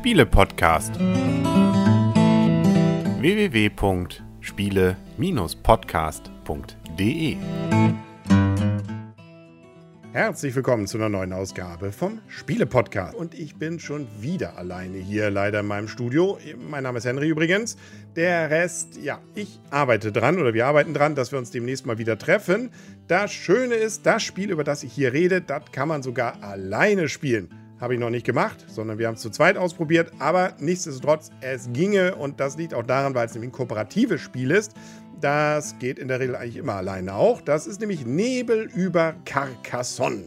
Spiele-Podcast. www.spiele-podcast.de Herzlich willkommen zu einer neuen Ausgabe vom Spiele-Podcast. Und ich bin schon wieder alleine hier, leider in meinem Studio. Mein Name ist Henry übrigens. Der Rest, ja, ich arbeite dran oder wir arbeiten dran, dass wir uns demnächst mal wieder treffen. Das Schöne ist, das Spiel, über das ich hier rede, das kann man sogar alleine spielen. Habe ich noch nicht gemacht, sondern wir haben es zu zweit ausprobiert. Aber nichtsdestotrotz, es ginge und das liegt auch daran, weil es nämlich ein kooperatives Spiel ist. Das geht in der Regel eigentlich immer alleine auch. Das ist nämlich Nebel über Carcassonne.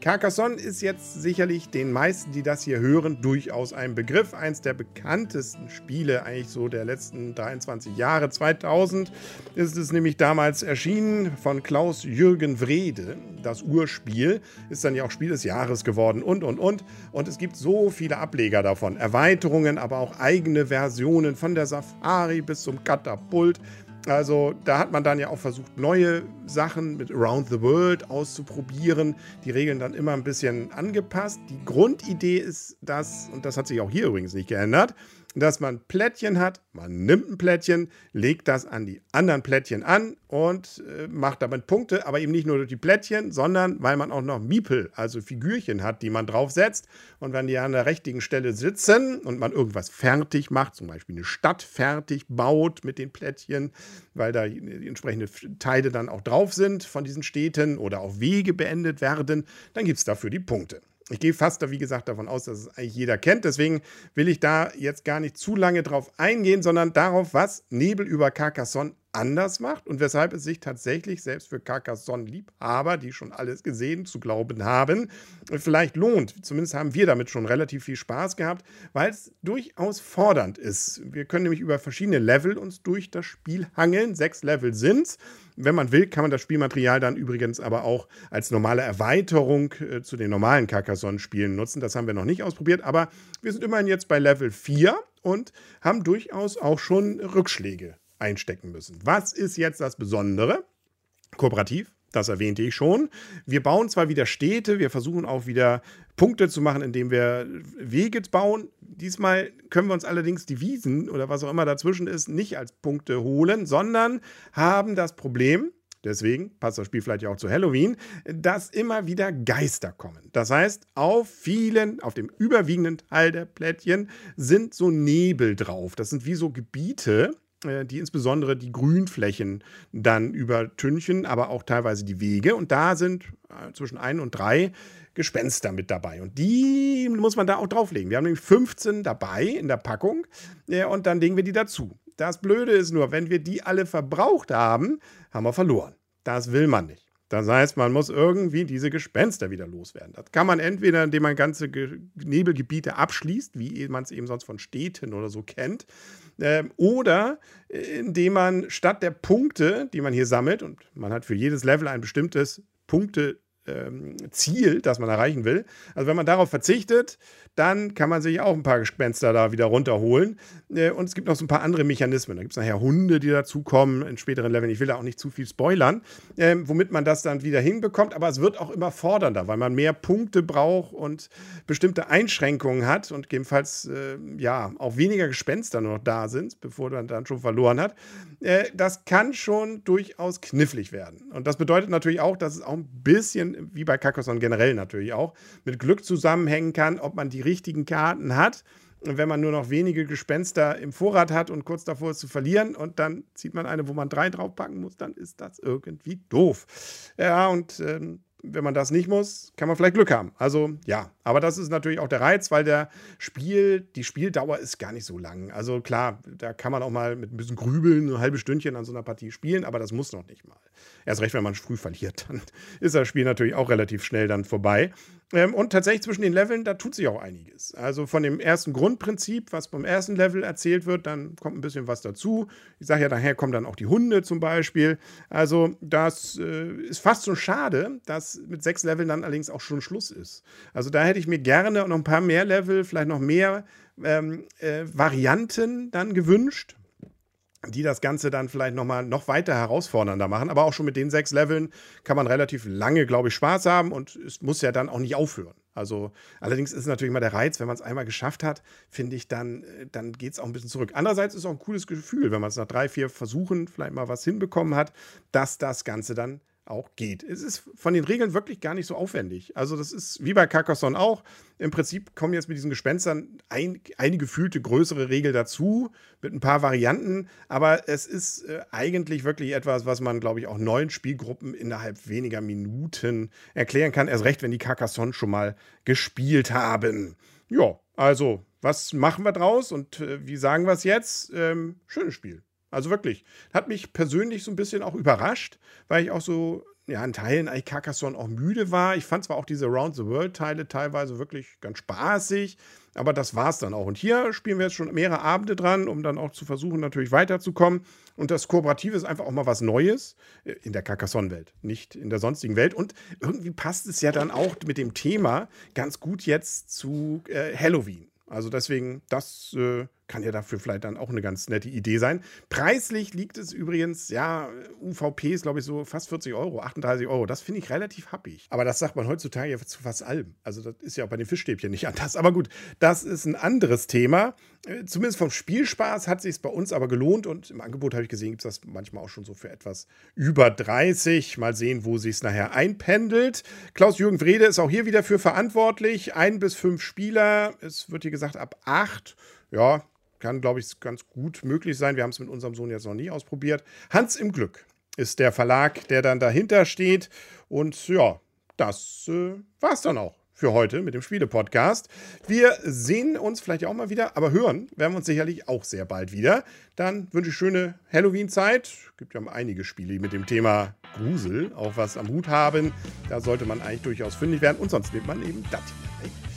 Carcassonne ist jetzt sicherlich den meisten, die das hier hören, durchaus ein Begriff. Eins der bekanntesten Spiele eigentlich so der letzten 23 Jahre. 2000 ist es nämlich damals erschienen von Klaus-Jürgen Wrede. Das Urspiel ist dann ja auch Spiel des Jahres geworden und, und, und. Und es gibt so viele Ableger davon. Erweiterungen, aber auch eigene Versionen von der Safari bis zum Katapult. Also da hat man dann ja auch versucht, neue Sachen mit Around the World auszuprobieren. Die Regeln dann immer ein bisschen angepasst. Die Grundidee ist das, und das hat sich auch hier übrigens nicht geändert, dass man Plättchen hat. Man nimmt ein Plättchen, legt das an die anderen Plättchen an und äh, macht damit Punkte, aber eben nicht nur durch die Plättchen, sondern weil man auch noch Miepel, also Figürchen hat, die man draufsetzt. Und wenn die an der richtigen Stelle sitzen und man irgendwas fertig macht, zum Beispiel eine Stadt fertig baut mit den Plättchen, weil da die entsprechenden Teile dann auch drauf sind von diesen Städten oder auch Wege beendet werden, dann gibt es dafür die Punkte. Ich gehe fast, wie gesagt, davon aus, dass es eigentlich jeder kennt. Deswegen will ich da jetzt gar nicht zu lange drauf eingehen, sondern darauf, was Nebel über Carcassonne anders macht und weshalb es sich tatsächlich selbst für Carcassonne-Liebhaber, die schon alles gesehen zu glauben haben, vielleicht lohnt. Zumindest haben wir damit schon relativ viel Spaß gehabt, weil es durchaus fordernd ist. Wir können nämlich über verschiedene Level uns durch das Spiel hangeln. Sechs Level sind es. Wenn man will, kann man das Spielmaterial dann übrigens aber auch als normale Erweiterung äh, zu den normalen Carcassonne-Spielen nutzen. Das haben wir noch nicht ausprobiert, aber wir sind immerhin jetzt bei Level 4 und haben durchaus auch schon Rückschläge einstecken müssen. Was ist jetzt das Besondere? Kooperativ, das erwähnte ich schon. Wir bauen zwar wieder Städte, wir versuchen auch wieder Punkte zu machen, indem wir Wege bauen. Diesmal können wir uns allerdings die Wiesen oder was auch immer dazwischen ist, nicht als Punkte holen, sondern haben das Problem, deswegen passt das Spiel vielleicht ja auch zu Halloween, dass immer wieder Geister kommen. Das heißt, auf vielen, auf dem überwiegenden Teil der Plättchen sind so Nebel drauf. Das sind wie so Gebiete, die insbesondere die Grünflächen dann übertünchen, aber auch teilweise die Wege. Und da sind äh, zwischen ein und drei Gespenster mit dabei. Und die muss man da auch drauflegen. Wir haben nämlich 15 dabei in der Packung äh, und dann legen wir die dazu. Das Blöde ist nur, wenn wir die alle verbraucht haben, haben wir verloren. Das will man nicht. Das heißt, man muss irgendwie diese Gespenster wieder loswerden. Das kann man entweder, indem man ganze Nebelgebiete abschließt, wie man es eben sonst von Städten oder so kennt, äh, oder indem man statt der Punkte, die man hier sammelt, und man hat für jedes Level ein bestimmtes Punkte ähm, Ziel, das man erreichen will. Also wenn man darauf verzichtet, dann kann man sich auch ein paar Gespenster da wieder runterholen. Äh, und es gibt noch so ein paar andere Mechanismen. Da gibt es nachher Hunde, die dazukommen in späteren Leveln. Ich will da auch nicht zu viel spoilern, äh, womit man das dann wieder hinbekommt. Aber es wird auch immer fordernder, weil man mehr Punkte braucht und bestimmte Einschränkungen hat und gegebenenfalls äh, ja auch weniger Gespenster noch da sind, bevor man dann schon verloren hat. Äh, das kann schon durchaus knifflig werden. Und das bedeutet natürlich auch, dass es auch ein bisschen, wie bei Carcassonne generell natürlich auch, mit Glück zusammenhängen kann, ob man die richtigen Karten hat. Und wenn man nur noch wenige Gespenster im Vorrat hat und kurz davor ist zu verlieren und dann zieht man eine, wo man drei draufpacken muss, dann ist das irgendwie doof. Ja, und ähm, wenn man das nicht muss, kann man vielleicht Glück haben. Also ja, aber das ist natürlich auch der Reiz, weil der Spiel, die Spieldauer ist gar nicht so lang. Also klar, da kann man auch mal mit ein bisschen Grübeln ein halbes Stündchen an so einer Partie spielen, aber das muss noch nicht mal. Erst recht, wenn man früh verliert, dann ist das Spiel natürlich auch relativ schnell dann vorbei. Ähm, und tatsächlich zwischen den Leveln, da tut sich auch einiges. Also von dem ersten Grundprinzip, was beim ersten Level erzählt wird, dann kommt ein bisschen was dazu. Ich sage ja, daher kommen dann auch die Hunde zum Beispiel. Also das äh, ist fast so schade, dass mit sechs Leveln dann allerdings auch schon Schluss ist. Also da hätte ich mir gerne noch ein paar mehr Level, vielleicht noch mehr ähm, äh, Varianten dann gewünscht die das Ganze dann vielleicht nochmal noch weiter herausfordernder machen. Aber auch schon mit den sechs Leveln kann man relativ lange, glaube ich, Spaß haben und es muss ja dann auch nicht aufhören. Also allerdings ist es natürlich immer der Reiz, wenn man es einmal geschafft hat, finde ich, dann, äh, dann geht es auch ein bisschen zurück. Andererseits ist es auch ein cooles Gefühl, wenn man es nach drei, vier Versuchen vielleicht mal was hinbekommen hat, dass das Ganze dann auch geht. Es ist von den Regeln wirklich gar nicht so aufwendig. Also das ist wie bei Carcassonne auch. Im Prinzip kommen jetzt mit diesen Gespenstern ein, eine gefühlte größere Regel dazu, mit ein paar Varianten. Aber es ist äh, eigentlich wirklich etwas, was man, glaube ich, auch neuen Spielgruppen innerhalb weniger Minuten erklären kann. Erst recht, wenn die Carcassonne schon mal gespielt haben. Ja, also, was machen wir draus und äh, wie sagen wir es jetzt? Ähm, schönes Spiel. Also wirklich. Hat mich persönlich so ein bisschen auch überrascht, weil ich auch so, ja, in Teilen eigentlich Carcassonne auch müde war. Ich fand zwar auch diese Around the World-Teile teilweise wirklich ganz spaßig, aber das war es dann auch. Und hier spielen wir jetzt schon mehrere Abende dran, um dann auch zu versuchen, natürlich weiterzukommen. Und das Kooperative ist einfach auch mal was Neues äh, in der Carcassonne-Welt, nicht in der sonstigen Welt. Und irgendwie passt es ja dann auch mit dem Thema ganz gut jetzt zu äh, Halloween. Also deswegen, das äh, kann ja dafür vielleicht dann auch eine ganz nette Idee sein. Preislich liegt es übrigens, ja, UVP ist, glaube ich, so fast 40 Euro, 38 Euro. Das finde ich relativ happig. Aber das sagt man heutzutage ja zu fast allem. Also das ist ja auch bei den Fischstäbchen nicht anders. Aber gut, das ist ein anderes Thema. Äh, zumindest vom Spielspaß hat sich es bei uns aber gelohnt und im Angebot habe ich gesehen, gibt es das manchmal auch schon so für etwas über 30. Mal sehen, wo sich es nachher einpendelt. Klaus-Jürgen Wrede ist auch hier wieder für verantwortlich. Ein bis fünf Spieler. Es wird hier gesagt, ab acht. Ja, kann, glaube ich, ganz gut möglich sein. Wir haben es mit unserem Sohn jetzt noch nie ausprobiert. Hans im Glück ist der Verlag, der dann dahinter steht. Und ja, das äh, war es dann auch für heute mit dem Spiele-Podcast. Wir sehen uns vielleicht auch mal wieder, aber hören werden wir uns sicherlich auch sehr bald wieder. Dann wünsche ich schöne Halloween-Zeit. Es Gibt ja einige Spiele, die mit dem Thema Grusel auch was am Hut haben. Da sollte man eigentlich durchaus fündig werden. Und sonst nimmt man eben das hier.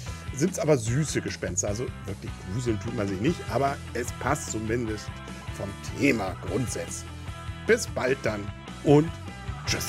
Sind es aber süße Gespenster. Also wirklich gruseln tut man sich nicht, aber es passt zumindest vom Thema grundsätzlich. Bis bald dann und tschüss.